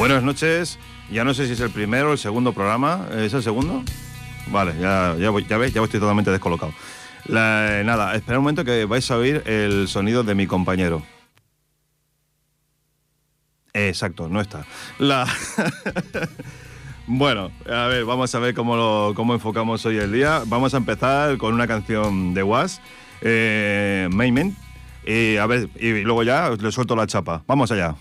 Buenas noches. Ya no sé si es el primero o el segundo programa. ¿Es el segundo? Vale, ya, ya, ya veis, ya estoy totalmente descolocado. La- nada, espera un momento que vais a oír el sonido de mi compañero. Exacto, no está. La... bueno, a ver, vamos a ver cómo, lo- cómo enfocamos hoy el día. Vamos a empezar con una canción de Was, eh, y a ver, y luego ya le suelto la chapa. Vamos allá.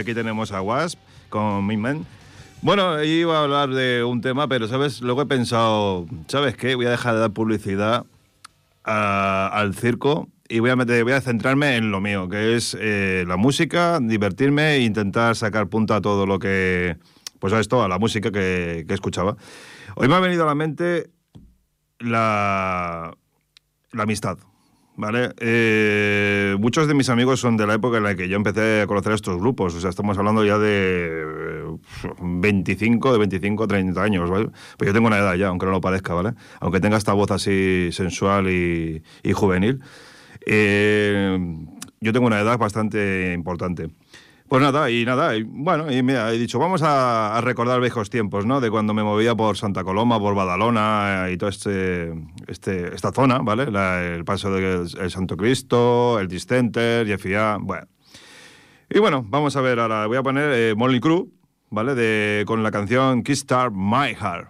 Aquí tenemos a Wasp con Minman. Bueno, iba a hablar de un tema, pero sabes, luego he pensado, ¿sabes qué? Voy a dejar de dar publicidad al circo y voy a, meter, voy a centrarme en lo mío, que es eh, la música, divertirme e intentar sacar punta a todo lo que, pues a esto, a la música que, que escuchaba. Hoy me ha venido a la mente la, la amistad. ¿Vale? Eh, muchos de mis amigos son de la época en la que yo empecé a conocer estos grupos, o sea, estamos hablando ya de 25, de 25 a 30 años, ¿vale? Pues yo tengo una edad ya, aunque no lo parezca, ¿vale? Aunque tenga esta voz así sensual y, juvenil, eh, yo tengo una edad bastante importante. Pues nada, y nada, y bueno, y mira, he dicho, vamos a, recordar viejos tiempos, ¿no? De cuando me movía por Santa Coloma, por Badalona eh, y toda este, este, esta zona, ¿vale? el paso del Santo Cristo, el Discenter, Jeffia, bueno. Y bueno, vamos a ver ahora, voy a poner eh, Molly Crew, ¿vale? De, con la canción Kickstart My Heart.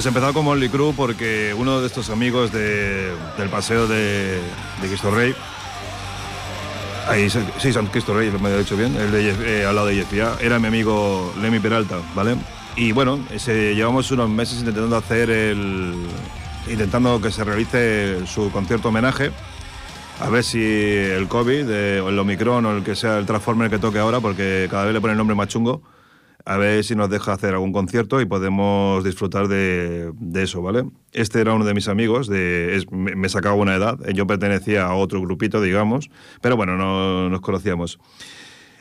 Pues empezado con Molly Crew porque uno de estos amigos del paseo de, de Cristo Rey, ahí sí, San Cristo Rey, me he dicho bien, el de, eh, al lado de Yefia, era mi amigo Lemmy Peralta, ¿vale? Y bueno, ese, llevamos unos meses intentando hacer el. intentando que se realice su concierto homenaje. A ver si el COVID, o el Omicron o el que sea el Transformer que toque ahora, porque cada vez le pone el nombre más chungo a ver si nos deja hacer algún concierto y podemos disfrutar de, eso, ¿vale? Este era uno de mis amigos, me, sacaba una edad, yo pertenecía a otro grupito, digamos, pero bueno, no nos conocíamos.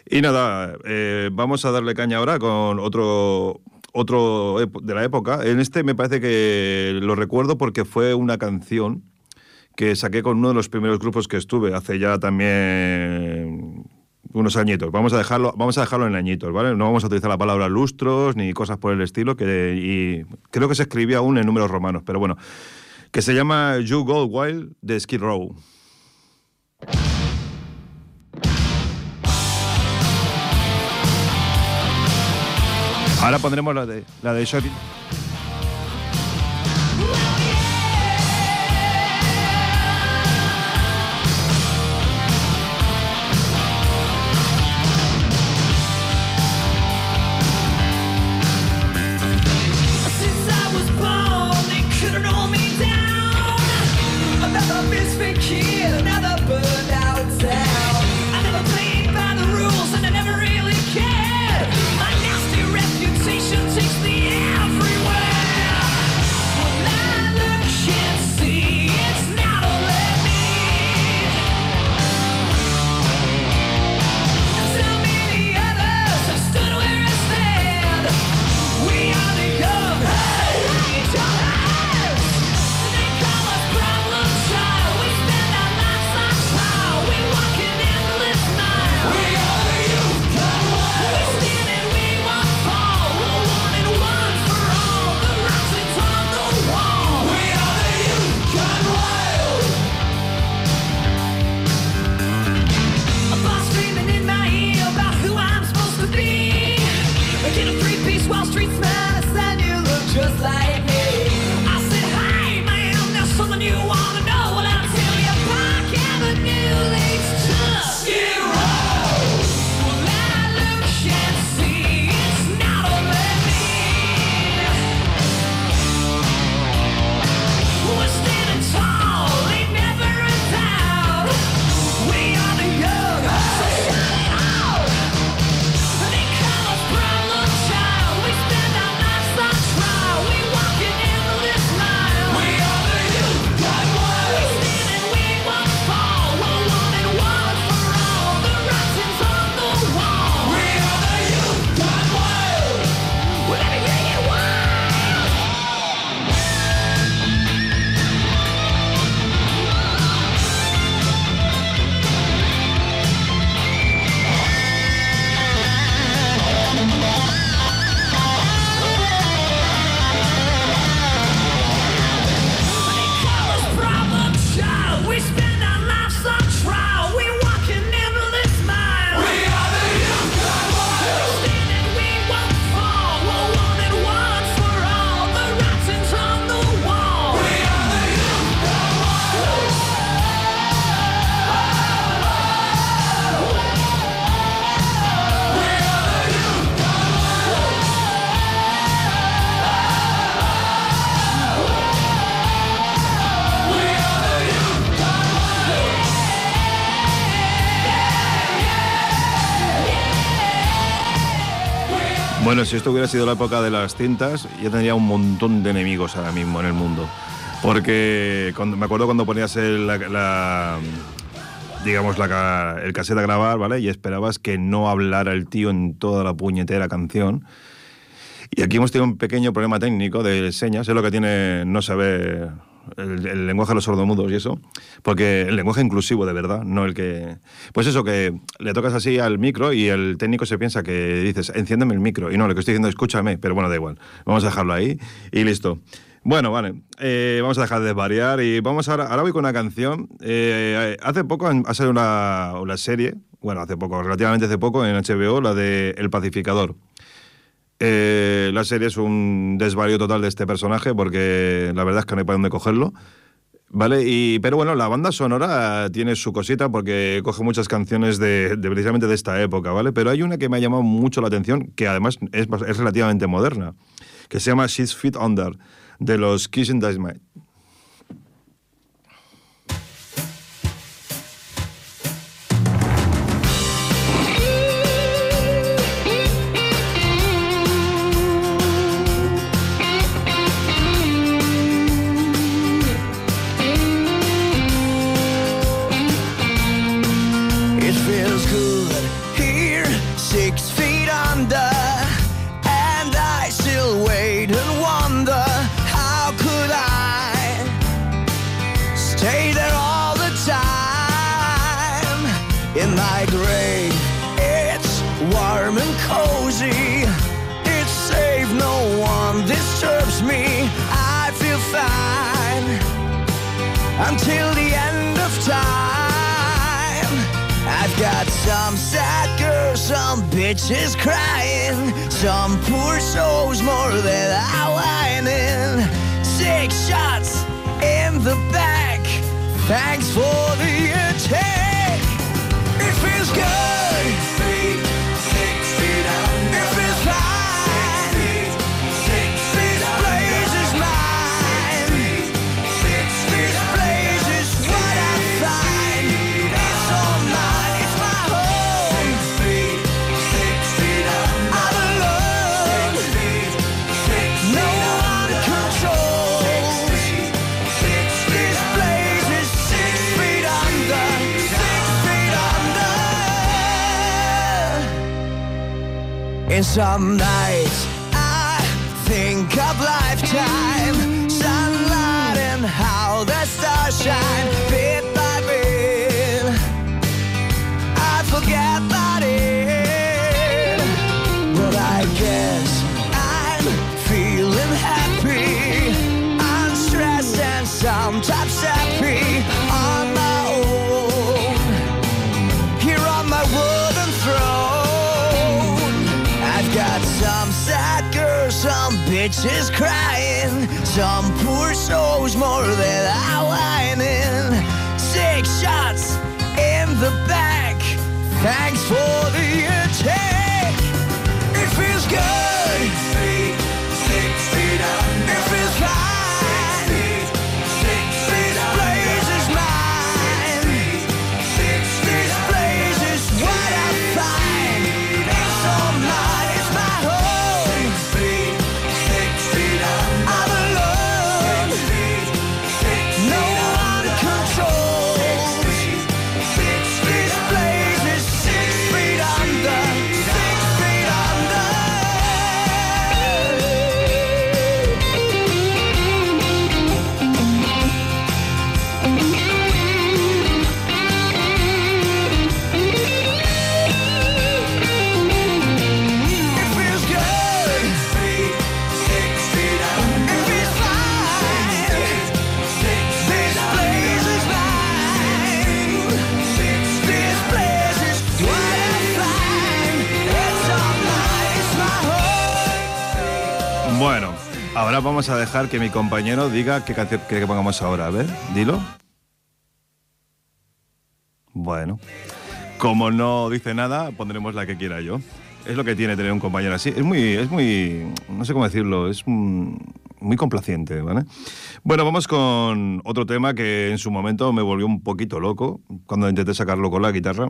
Y nada, eh, vamos a darle caña ahora con otro, otro de la época. En este me parece que lo recuerdo porque fue una canción que saqué con uno de los primeros grupos que estuve, hace ya también unos añitos. Vamos a dejarlo, vamos a dejarlo en añitos, ¿vale? No vamos a utilizar la palabra lustros ni cosas por el estilo, que y creo que se escribía aún en números romanos, pero bueno, que se llama You Go Wild de Skid Row. Ahora pondremos la de la de Shopping. Bueno, si esto hubiera sido la época de las cintas, yo tendría un montón de enemigos ahora mismo en el mundo. Porque cuando, me acuerdo cuando ponías el, la, digamos, la, el cassette a grabar, ¿vale? Y esperabas que no hablara el tío en toda la puñetera canción. Y aquí hemos tenido un pequeño problema técnico de señas, es lo que tiene no saber el, lenguaje de los sordomudos y eso, porque el lenguaje inclusivo de verdad, no el que... Pues eso, que le tocas así al micro y el técnico se piensa que dices, enciéndeme el micro, y no, lo que estoy diciendo, escúchame, pero bueno, da igual, vamos a dejarlo ahí y listo. Bueno, vale, eh, vamos a dejar de variar y vamos ahora, ahora voy con una canción. Eh, hace poco ha salido una, una serie, bueno, hace poco, relativamente hace poco, en HBO, la de El Pacificador. Eh, la serie es un desvarío total de este personaje porque la verdad es que no hay para dónde cogerlo. Vale, y, pero bueno, la banda sonora tiene su cosita porque coge muchas canciones de, precisamente de esta época, ¿vale? Pero hay una que me ha llamado mucho la atención, que además es, es relativamente moderna, que se llama Six Feet Under, de los Kissing Dynamite. my grave. It's warm and cozy. It's safe, no one disturbs me. I feel fine until the end of time. I've got some sad girls, some bitches crying, some poor souls more than I whining. Six shots in the back. Thanks for the attention good. some night some bitches crying, some poor souls more than I whining. Six shots in the back. Thanks for the attack. It feels good. Vamos a dejar que mi compañero diga qué canción que pongamos ahora. A ver, dilo. Bueno, como no dice nada, pondremos la que quiera yo. Es lo que tiene tener un compañero así. Es muy, es muy, no sé cómo decirlo, es muy complaciente, ¿vale? Bueno, vamos con otro tema que en su momento me volvió un poquito loco cuando intenté sacarlo con la guitarra.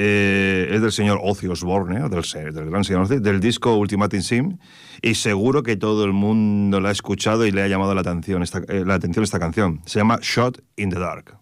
Eh, es del señor Ozzy Osbourne, del, del, gran señor Ozzy, del disco Ultimate Sim, y seguro que todo el mundo la ha escuchado y le ha llamado la atención esta, eh, la atención esta canción. Se llama Shot in the Dark.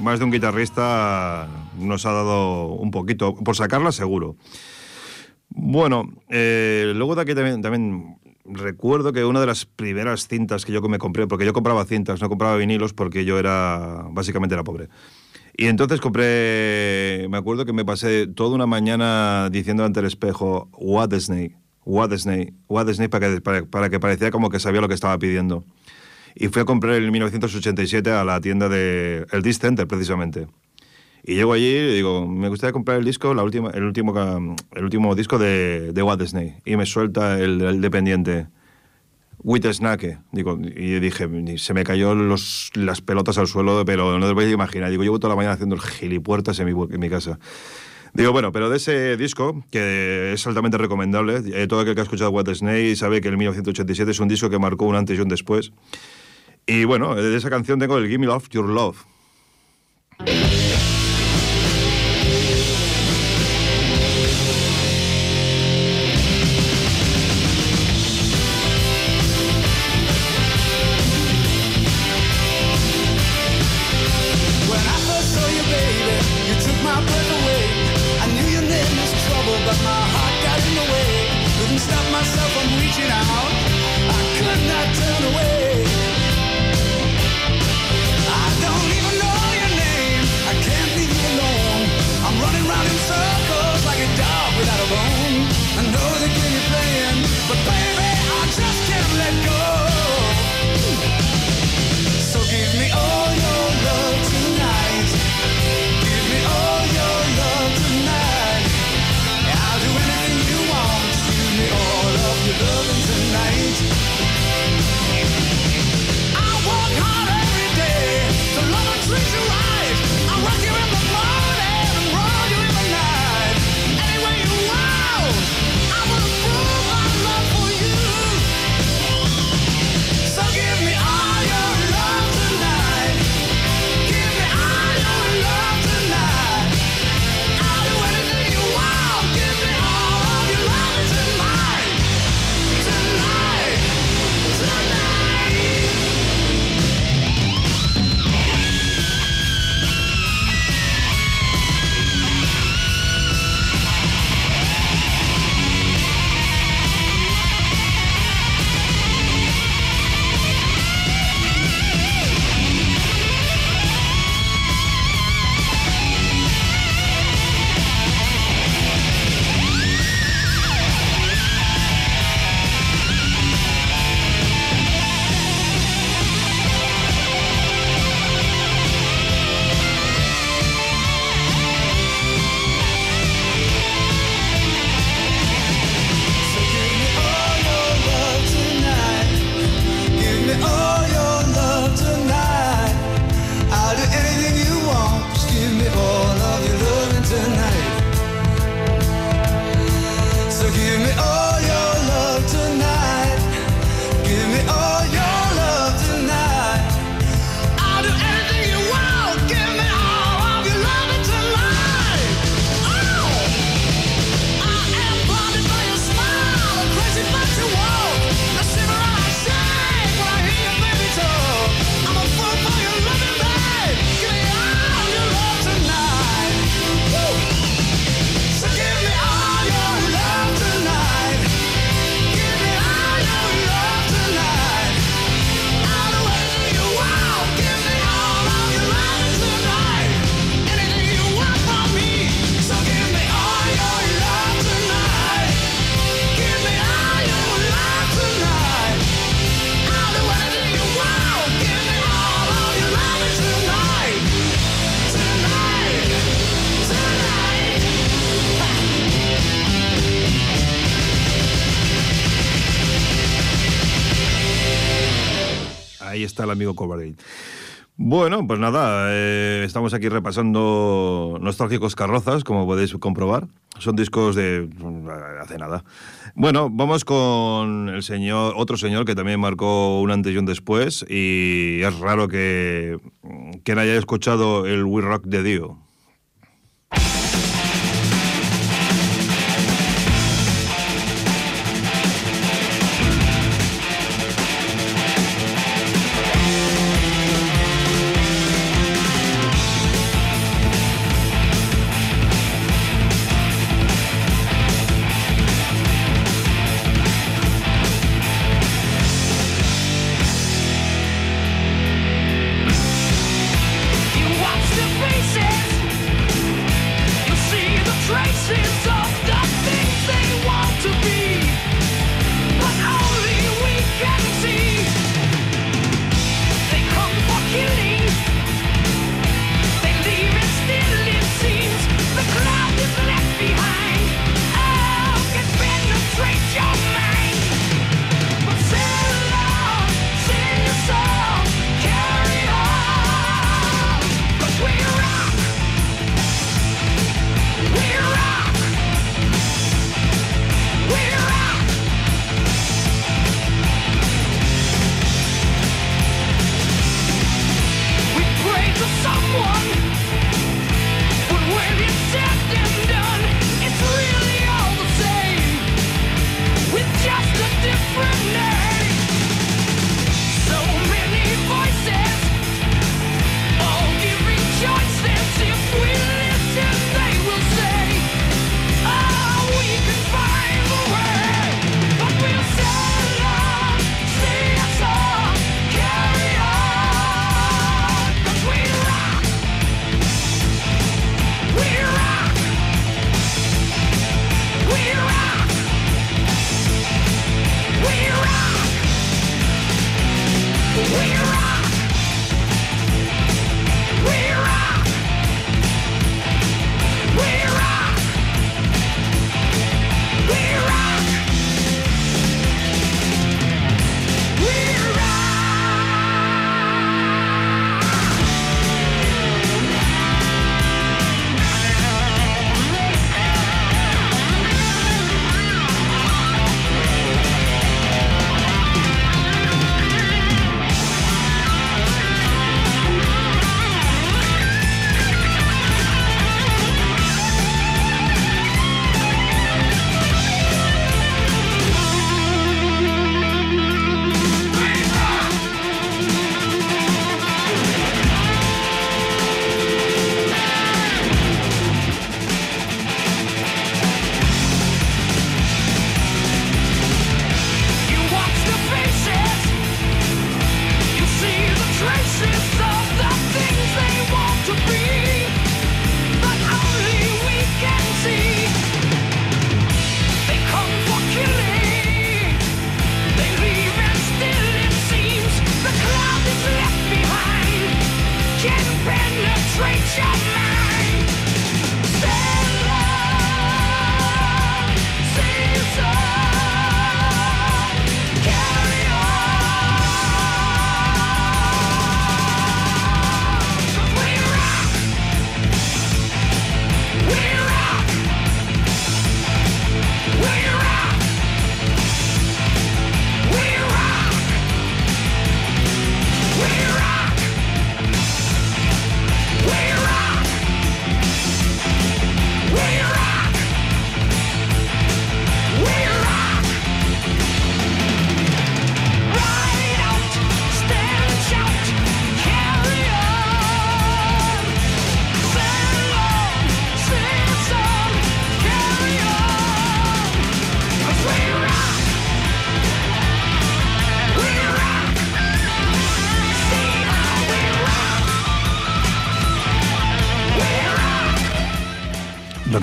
Más de un guitarrista nos ha dado un poquito. Por sacarla, seguro. Bueno, eh, luego de aquí también, recuerdo que una de las primeras cintas que yo me compré, porque yo compraba cintas, no compraba vinilos porque yo era, básicamente era pobre. Y entonces compré, me acuerdo que me pasé toda una mañana diciendo ante el espejo, What Snake, What Snake, What Snake, para que, para, para que parecía como que sabía lo que estaba pidiendo. Y fui a comprar en 1987 a la tienda de el Disc Center, precisamente. Y llego allí y digo, me gustaría comprar el disco, la última, el, último, el último disco de, de What Snake. Y me suelta el, el dependiente, With Snake. Digo, y dije, se me cayó los, las pelotas al suelo, pero no te podéis imaginar. Digo, llevo toda la mañana haciendo el gilipuertas en mi, en mi casa. Digo, bueno, pero de ese disco, que es altamente recomendable, eh, todo aquel que ha escuchado What sabe que el 1987 es un disco que marcó un antes y un después. Y bueno, de esa canción tengo el Give Me Love, Your Love. Bueno, pues nada, eh, estamos aquí repasando nostálgicos carrozas, como podéis comprobar. Son discos de hace nada. Bueno, vamos con el señor, otro señor que también marcó un antes y un después, y es raro que, no haya escuchado el We Rock de Dio.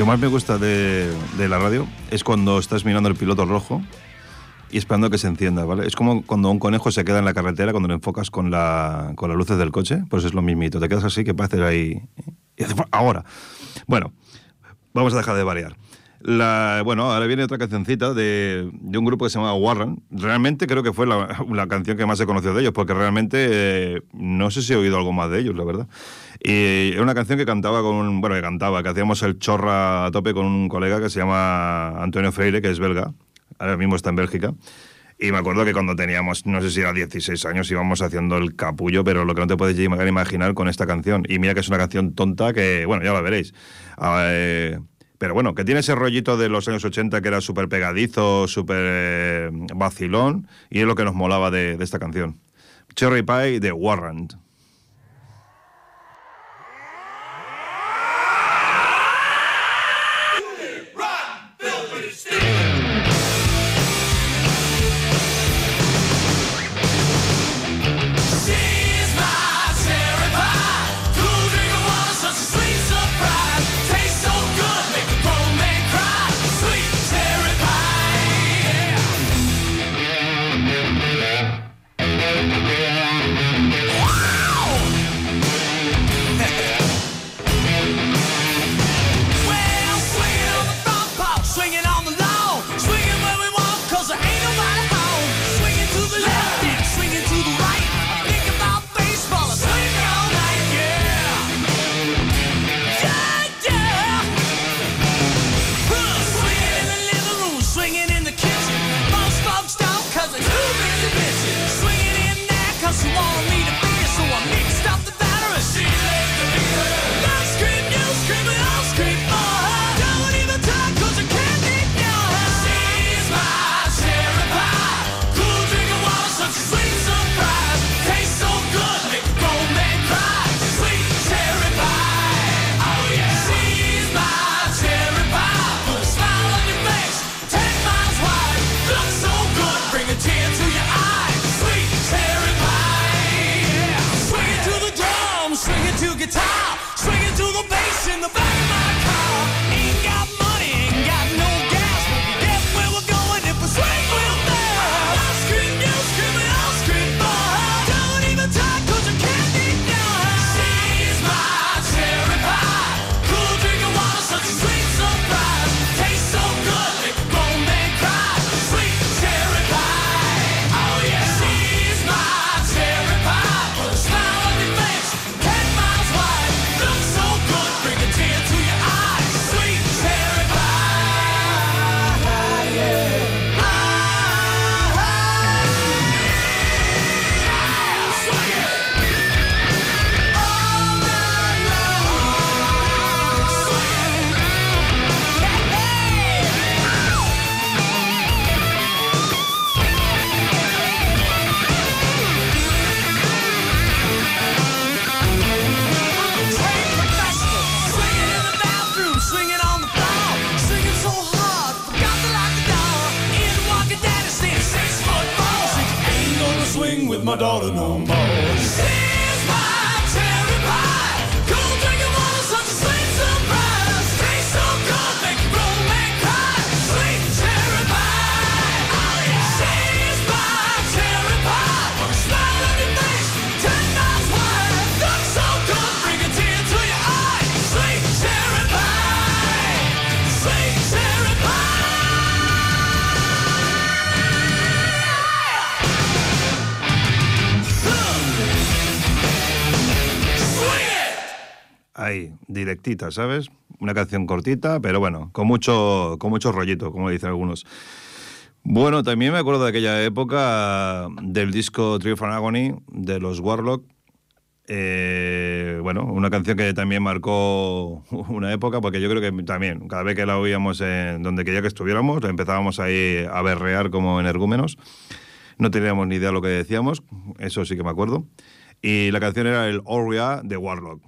Más me gusta de, de la radio es cuando estás mirando el piloto rojo y esperando que se encienda, ¿vale? Es como cuando un conejo se queda en la carretera cuando lo enfocas con, la, con las luces del coche, pues es lo mismito. Te quedas así que parece ahí... Y ahora. Bueno, vamos a dejar de variar. La, bueno, ahora viene otra cancioncita de, de, un grupo que se llama Warren. Realmente creo que fue la, la canción que más he conocido de ellos, porque realmente eh, no sé si he oído algo más de ellos, la verdad. Y es una canción que cantaba con un, bueno, que cantaba, que hacíamos el chorra a tope con un colega que se llama Antonio Freire, que es belga, ahora mismo está en Bélgica. Y me acuerdo que cuando teníamos, no sé si era 16 años, íbamos haciendo el capullo, pero lo que no te puedes imaginar con esta canción. Y mira que es una canción tonta que, bueno, ya la veréis. Eh, pero bueno, que tiene ese rollito de los años 80 que era súper pegadizo, súper eh, vacilón, y es lo que nos molaba de, de esta canción. Cherry Pie de Warrant. ¿Sabes? Una canción cortita, pero bueno, con mucho, con mucho rollito, como dicen algunos. Bueno, también me acuerdo de aquella época del disco Triumph and Agony de los Warlock. Eh, bueno, una canción que también marcó una época, porque yo creo que también, cada vez que la oíamos en donde quería que estuviéramos, empezábamos ahí a berrear como energúmenos. No teníamos ni idea de lo que decíamos, eso sí que me acuerdo. Y la canción era el Oria de Warlock.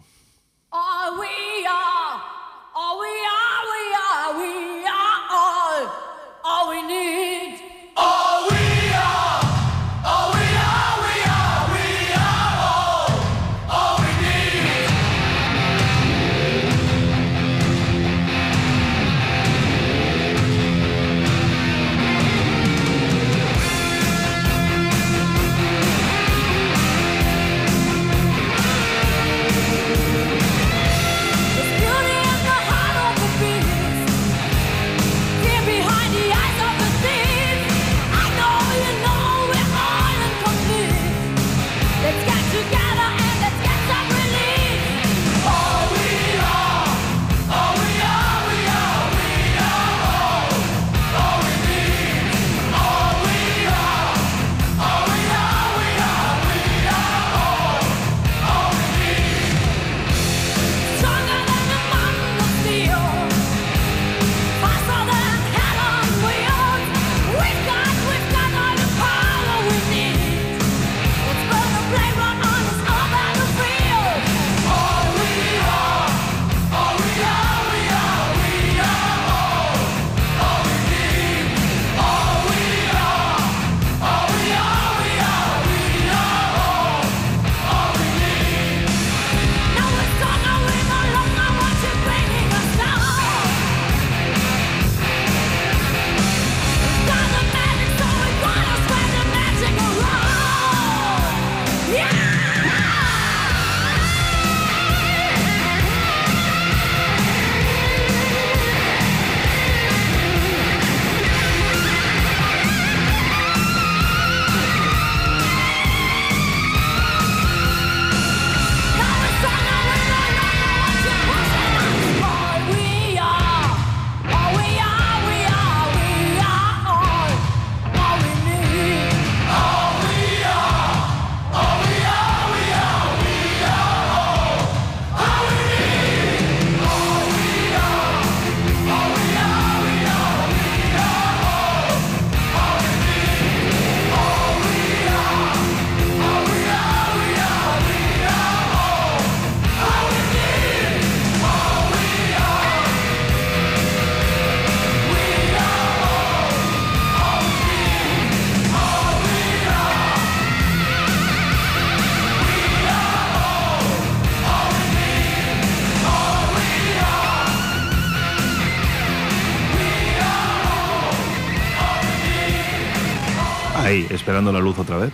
Esperando la luz otra vez.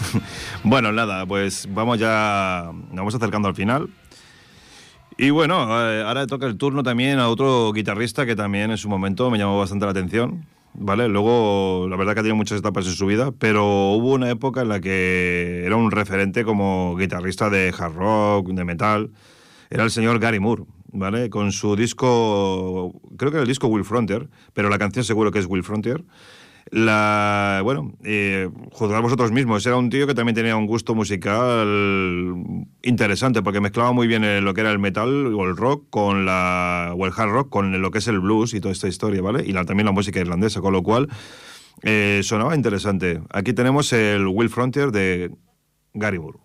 bueno, nada, pues vamos ya, nos vamos acercando al final. Y bueno, eh, ahora toca el turno también a otro guitarrista que también en su momento me llamó bastante la atención. ¿Vale? Luego, la verdad que ha tenido muchas etapas en su vida, pero hubo una época en la que era un referente como guitarrista de hard rock, de metal. Era el señor Gary Moore, ¿vale? Con su disco, creo que era el disco Will Frontier, pero la canción seguro que es Will Frontier. La, bueno, eh, vosotros mismos. Era un tío que también tenía un gusto musical interesante porque mezclaba muy bien lo que era el metal o el rock con la, o el hard rock con lo que es el blues y toda esta historia, ¿vale? Y también la música irlandesa, con lo cual eh, sonaba interesante. Aquí tenemos el Will Frontier de Gary Moore.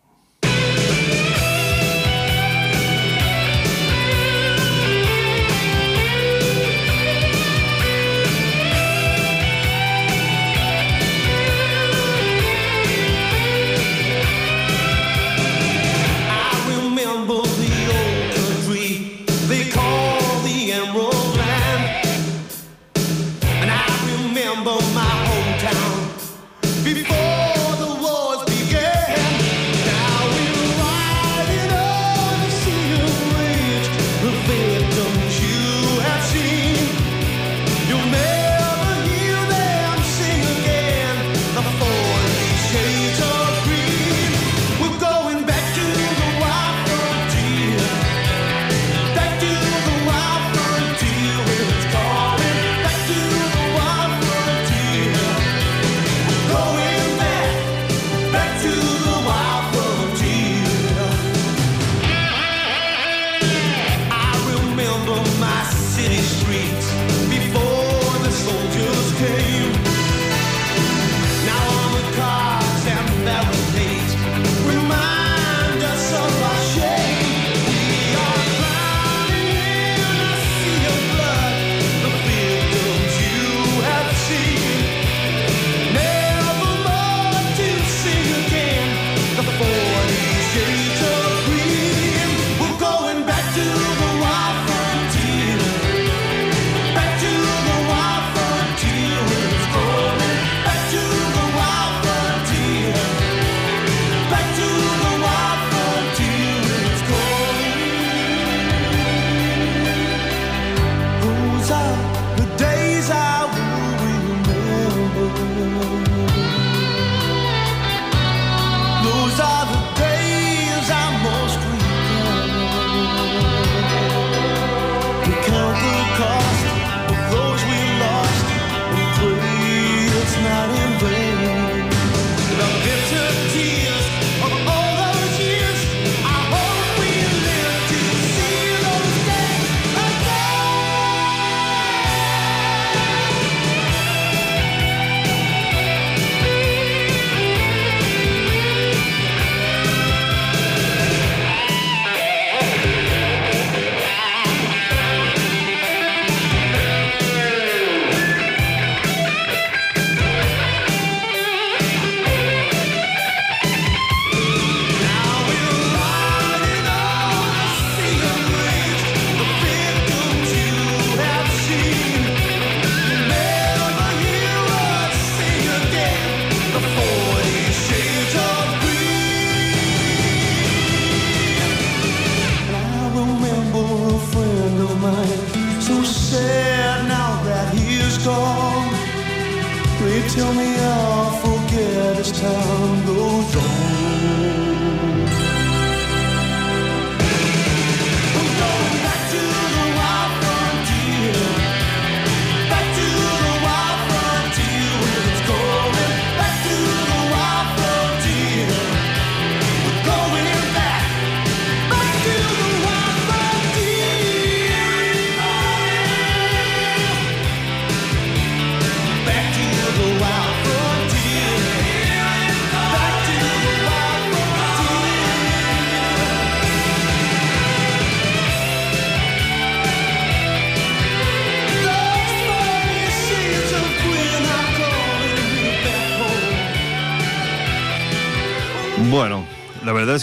number my city streets before the soldiers came.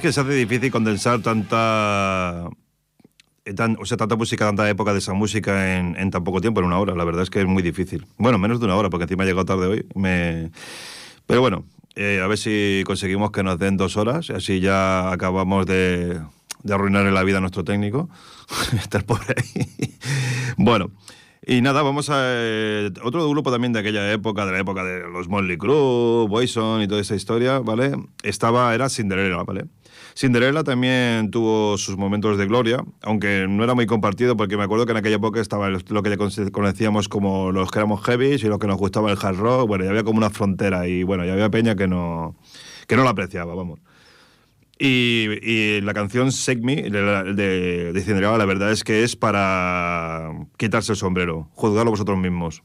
Que se hace difícil condensar tanta. Eh, o sea, tanta música, tanta época de esa música en, tan poco tiempo, en una hora. La verdad es que es muy difícil. Bueno, menos de una hora, porque encima he llegado tarde hoy. Me... Pero bueno, eh, a ver si conseguimos que nos den dos horas, así ya acabamos de, de arruinarle la vida a nuestro técnico. Estar por ahí. bueno. Y nada, vamos a. Eh, otro grupo también de aquella época, de la época de los Motley Crue, Boyson y toda esa historia, ¿vale? Estaba, era Cinderella, ¿vale? Cinderella también tuvo sus momentos de gloria, aunque no era muy compartido, porque me acuerdo que en aquella época estaba lo que conocíamos como los que éramos heavies y los que nos gustaba el hard rock. Bueno, ya había como una frontera y bueno, ya había peña que no, que no la apreciaba, vamos. Y, la canción Shake Me de, de, Cinderella, la verdad es que es para quitarse el sombrero. Juzgarlo vosotros mismos.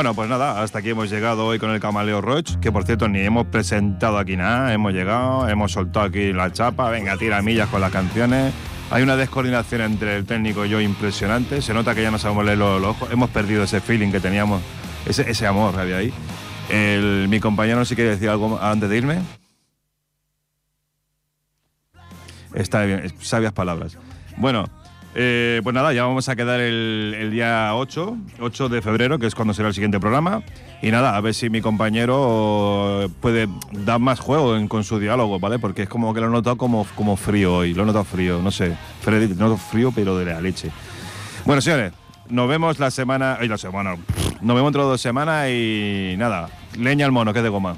Bueno, pues nada, hasta aquí hemos llegado hoy con el Camaleo Roach, que por cierto ni hemos presentado aquí nada, hemos llegado, hemos soltado aquí la chapa, venga, tira millas con las canciones. Hay una descoordinación entre el técnico y yo impresionante, se nota que ya no sabemos leer los, ojos, hemos perdido ese feeling que teníamos, ese, ese amor que había ahí. mi compañero si quiere decir algo antes de irme. Está bien, sabias palabras. Bueno, eh, pues nada, ya vamos a quedar el, día 8, 8 de febrero, que es cuando será el siguiente programa. Y nada, a ver si mi compañero puede dar más juego con su diálogo, ¿vale? Porque es como que lo he notado como, como frío hoy, lo he notado frío, no sé. Freddy, no frío, pero de la leche. Bueno, señores, nos vemos la semana. Ay, la semana. Nos vemos dentro de dos semanas y nada, leña al mono, que es de goma.